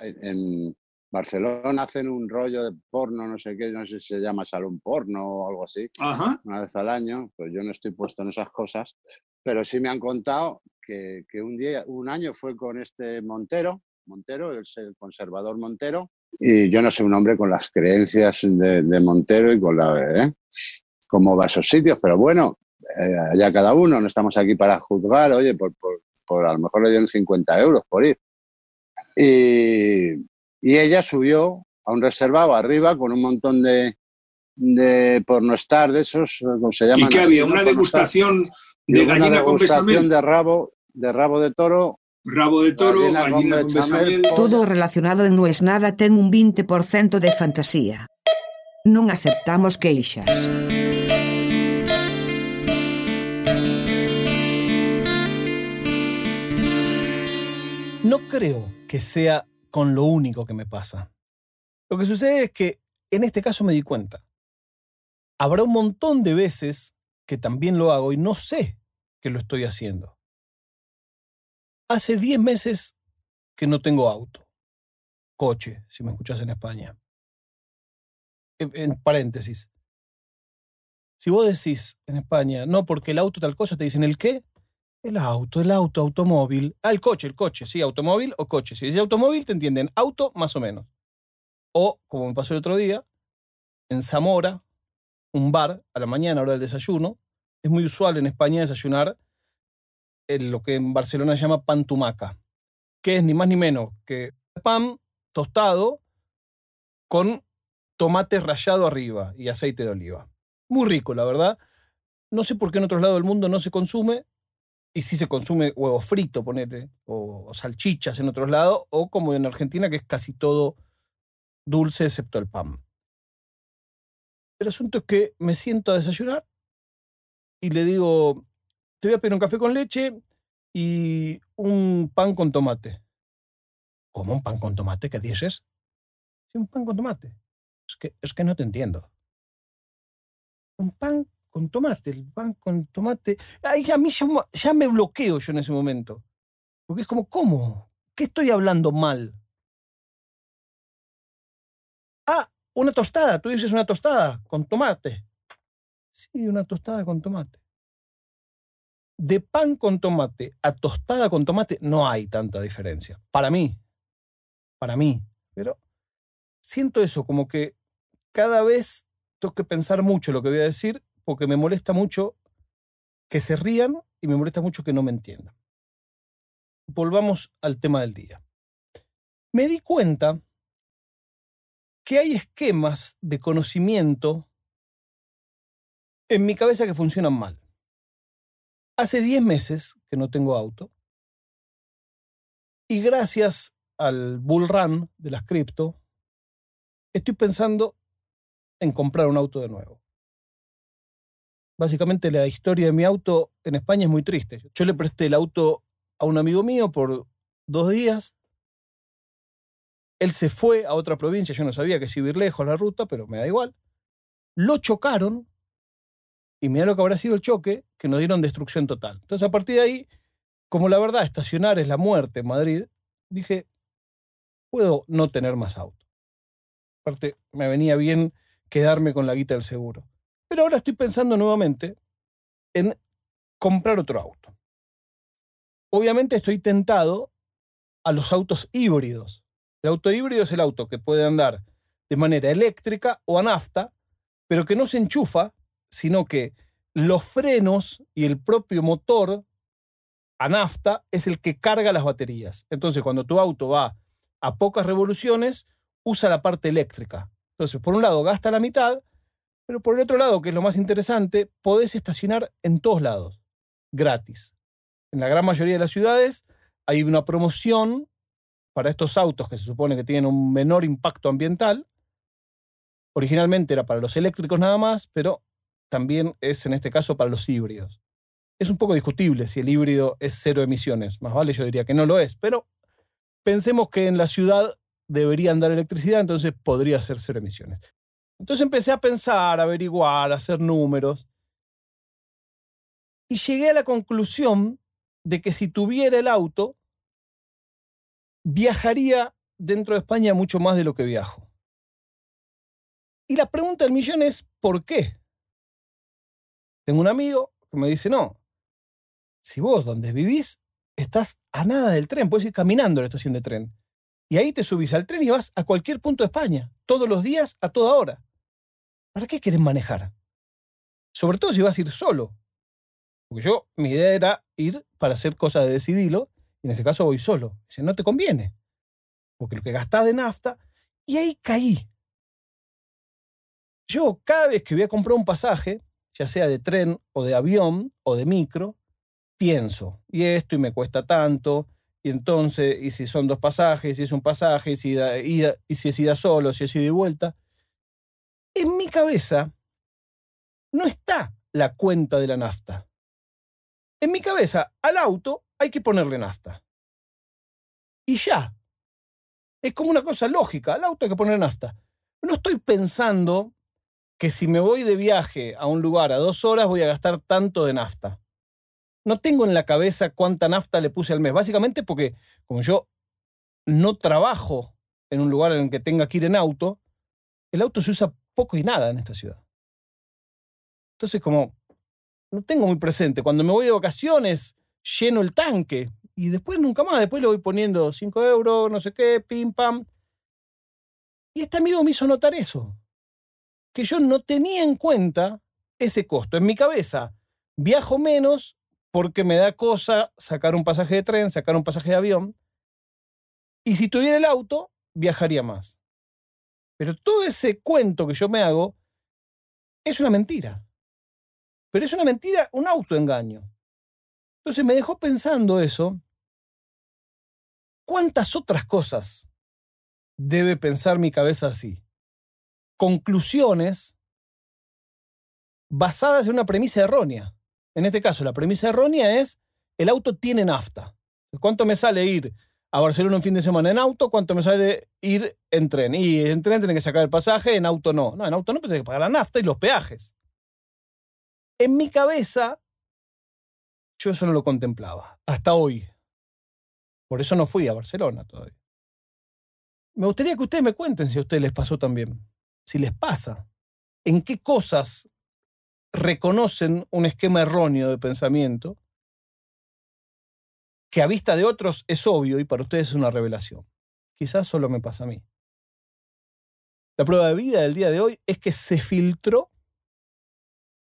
en Barcelona hacen un rollo de porno, no sé qué, no sé si se llama salón porno o algo así, una vez al año, pues yo no estoy puesto en esas cosas, pero sí me han contado que, que un día, un año fue con este Montero, Montero, el, el conservador Montero, y yo no soy un hombre con las creencias de, Montero y con la, ¿eh? cómo va a esos sitios, pero bueno, eh, allá cada uno, no estamos aquí para juzgar, oye, por, por, a lo mejor le dieron 50 euros por ir. Y, y ella subió a un reservado arriba con un montón de, de pornostar de esos, eh, como se llaman. ¿Y qué había? ¿Una degustación de gallina una degustación con de rabo, de rabo de toro. Rabo de toro, gallina, gallina con, bechamel. Todo relacionado en No es nada ten un 20% de fantasía. Non aceptamos queixas. No creo que sea con lo único que me pasa. Lo que sucede es que en este caso me di cuenta. Habrá un montón de veces que también lo hago y no sé que lo estoy haciendo. Hace 10 meses que no tengo auto. Coche, si me escuchas en España. En, paréntesis. Si vos decís en España, no, porque el auto tal cosa, te dicen, ¿el qué? El auto, el auto, automóvil. Ah, el coche, el coche, sí, automóvil o coche. Si dice automóvil, te entienden auto más o menos. O, como me pasó el otro día, en Zamora, un bar a la mañana, hora del desayuno. Es muy usual en España desayunar en lo que en Barcelona se llama pan tumaca, que es ni más ni menos que pan tostado con tomate rallado arriba y aceite de oliva. Muy rico, la verdad. No sé por qué en otros lados del mundo no se consume, y si se consume huevo frito, ponete, o, salchichas en otros lados, o como en Argentina, que es casi todo dulce excepto el pan. El asunto es que me siento a desayunar y le digo, te voy a pedir un café con leche y un pan con tomate. ¿Cómo un pan con tomate? ¿Qué dices? Sí, un pan con tomate. Es que, es que no te entiendo. Un pan con tomate, el pan con tomate. Ay, a mí ya, me bloqueo yo en ese momento. Porque es como, ¿cómo? ¿Qué estoy hablando mal? Ah, una tostada. Tú dices una tostada con tomate. Sí, una tostada con tomate. De pan con tomate a tostada con tomate no hay tanta diferencia. Para mí. Para mí. Pero siento eso, como que cada vez tengo que pensar mucho lo que voy a decir porque me molesta mucho que se rían y me molesta mucho que no me entiendan. Volvamos al tema del día. Me di cuenta que hay esquemas de conocimiento en mi cabeza que funcionan mal. Hace 10 meses que no tengo auto y gracias al bull run de las cripto, estoy pensando en comprar un auto de nuevo. Básicamente la historia de mi auto en España es muy triste. Yo le presté el auto a un amigo mío por dos días. Él se fue a otra provincia, yo no sabía que si ir lejos la ruta, pero me da igual. Lo chocaron y mira lo que habrá sido el choque, que nos dieron destrucción total. Entonces a partir de ahí, como la verdad estacionar es la muerte en Madrid, dije, puedo no tener más auto. Aparte, me venía bien quedarme con la guita del seguro. Pero ahora estoy pensando nuevamente en comprar otro auto. Obviamente estoy tentado a los autos híbridos. El auto híbrido es el auto que puede andar de manera eléctrica o a nafta, pero que no se enchufa, sino que los frenos y el propio motor a nafta es el que carga las baterías. Entonces, cuando tu auto va a pocas revoluciones, usa la parte eléctrica. Entonces, por un lado, gasta la mitad, pero por el otro lado, que es lo más interesante, podés estacionar en todos lados, gratis. En la gran mayoría de las ciudades hay una promoción para estos autos que se supone que tienen un menor impacto ambiental. Originalmente era para los eléctricos nada más, pero también es en este caso para los híbridos. Es un poco discutible si el híbrido es cero emisiones. Más vale yo diría que no lo es, pero pensemos que en la ciudad debería andar electricidad, entonces podría ser cero emisiones. Entonces empecé a pensar, a averiguar, a hacer números. Y llegué a la conclusión de que si tuviera el auto, viajaría dentro de España mucho más de lo que viajo. Y la pregunta del millón es, ¿por qué? Tengo un amigo que me dice, no, si vos donde vivís estás a nada del tren, puedes ir caminando a la estación de tren. Y ahí te subís al tren y vas a cualquier punto de España, todos los días, a toda hora. ¿Para qué querés manejar? Sobre todo si vas a ir solo. Porque yo, mi idea era ir para hacer cosas de decidirlo, y en ese caso voy solo. Dice, no te conviene. Porque lo que gastás de nafta, y ahí caí. Yo, cada vez que voy a comprar un pasaje, ya sea de tren o de avión o de micro, pienso, y esto y me cuesta tanto, y entonces, y si son dos pasajes, si es un pasaje, y si, y si es ida solo, si es ida y vuelta. En mi cabeza no está la cuenta de la nafta. En mi cabeza, al auto hay que ponerle nafta. Y ya. Es como una cosa lógica, al auto hay que ponerle nafta. No estoy pensando que si me voy de viaje a un lugar a dos horas voy a gastar tanto de nafta no tengo en la cabeza cuánta nafta le puse al mes. Básicamente porque como yo no trabajo en un lugar en el que tenga que ir en auto, el auto se usa poco y nada en esta ciudad. Entonces como no tengo muy presente. Cuando me voy de vacaciones, lleno el tanque y después nunca más. Después le voy poniendo 5 euros, no sé qué, pim, pam. Y este amigo me hizo notar eso. Que yo no tenía en cuenta ese costo. En mi cabeza, viajo menos porque me da cosa sacar un pasaje de tren, sacar un pasaje de avión. Y si tuviera el auto, viajaría más. Pero todo ese cuento que yo me hago es una mentira. Pero es una mentira, un autoengaño. Entonces me dejó pensando eso. ¿Cuántas otras cosas debe pensar mi cabeza así? Conclusiones basadas en una premisa errónea. En este caso, la premisa errónea es, el auto tiene nafta. ¿Cuánto me sale ir a Barcelona un fin de semana en auto? ¿Cuánto me sale ir en tren? Y en tren tiene que sacar el pasaje, en auto no. No, en auto no, pero tiene que pagar la nafta y los peajes. En mi cabeza, yo eso no lo contemplaba, hasta hoy. Por eso no fui a Barcelona todavía. Me gustaría que ustedes me cuenten si a ustedes les pasó también. Si les pasa. ¿En qué cosas reconocen un esquema erróneo de pensamiento que a vista de otros es obvio y para ustedes es una revelación. Quizás solo me pasa a mí. La prueba de vida del día de hoy es que se filtró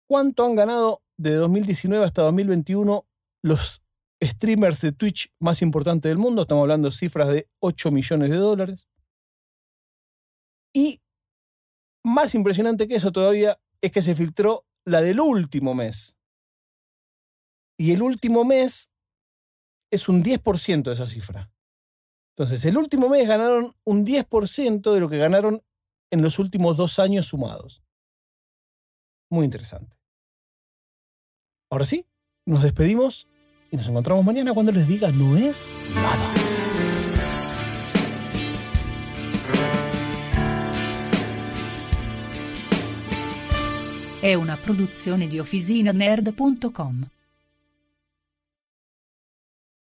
cuánto han ganado de 2019 hasta 2021 los streamers de Twitch más importantes del mundo. Estamos hablando de cifras de 8 millones de dólares. Y más impresionante que eso todavía es que se filtró la del último mes. Y el último mes es un 10% de esa cifra. Entonces, el último mes ganaron un 10% de lo que ganaron en los últimos dos años sumados. Muy interesante. Ahora sí, nos despedimos y nos encontramos mañana cuando les diga no es nada. Una.